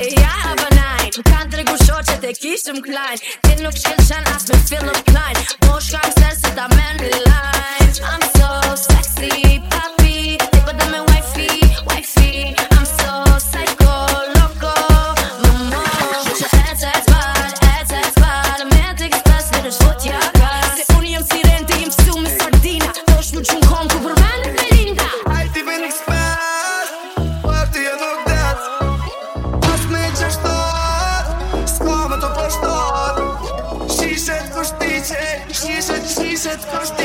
ja aber nein Du kannst dir gut schauen, der Kies im Klein Den nur Schildchen hast mit viel und klein Wo schreibst du, I'm so sexy, papi Lieber dann mein Wifey, Wifey. I'm so psycho, loco, Mama Schütze, ätz, ätz, bal, ätz, ätz, bal Mehr Dicks, das wird ein Schwut, ja, gas Se unë jam si renti, jem su me sardina. Do shmë që në kom ku Shishet, shishet